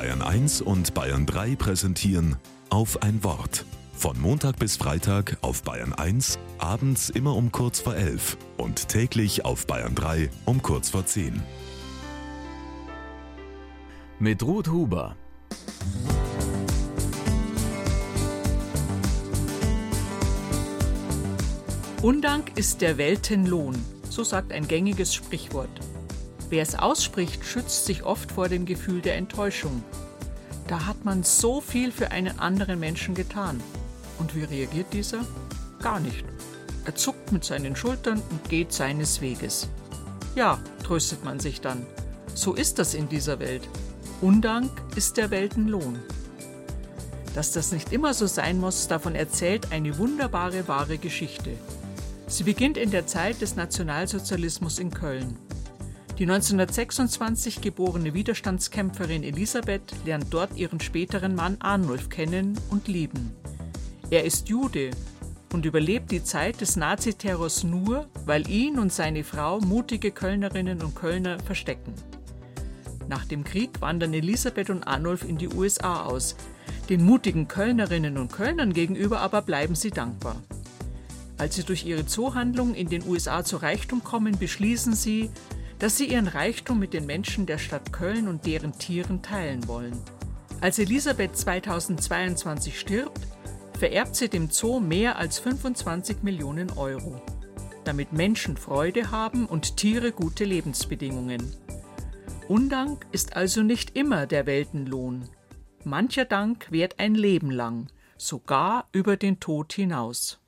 Bayern 1 und Bayern 3 präsentieren auf ein Wort. Von Montag bis Freitag auf Bayern 1, abends immer um kurz vor 11 und täglich auf Bayern 3 um kurz vor 10. Mit Ruth Huber. Undank ist der Weltenlohn, so sagt ein gängiges Sprichwort. Wer es ausspricht, schützt sich oft vor dem Gefühl der Enttäuschung. Da hat man so viel für einen anderen Menschen getan. Und wie reagiert dieser? Gar nicht. Er zuckt mit seinen Schultern und geht seines Weges. Ja, tröstet man sich dann. So ist das in dieser Welt. Undank ist der Weltenlohn. Dass das nicht immer so sein muss, davon erzählt eine wunderbare wahre Geschichte. Sie beginnt in der Zeit des Nationalsozialismus in Köln. Die 1926 geborene Widerstandskämpferin Elisabeth lernt dort ihren späteren Mann Arnulf kennen und lieben. Er ist Jude und überlebt die Zeit des Naziterrors nur, weil ihn und seine Frau mutige Kölnerinnen und Kölner verstecken. Nach dem Krieg wandern Elisabeth und Arnulf in die USA aus. Den mutigen Kölnerinnen und Kölnern gegenüber aber bleiben sie dankbar. Als sie durch ihre Zoohandlung in den USA zu Reichtum kommen, beschließen sie, dass sie ihren Reichtum mit den Menschen der Stadt Köln und deren Tieren teilen wollen. Als Elisabeth 2022 stirbt, vererbt sie dem Zoo mehr als 25 Millionen Euro, damit Menschen Freude haben und Tiere gute Lebensbedingungen. Undank ist also nicht immer der Weltenlohn. Mancher Dank währt ein Leben lang, sogar über den Tod hinaus.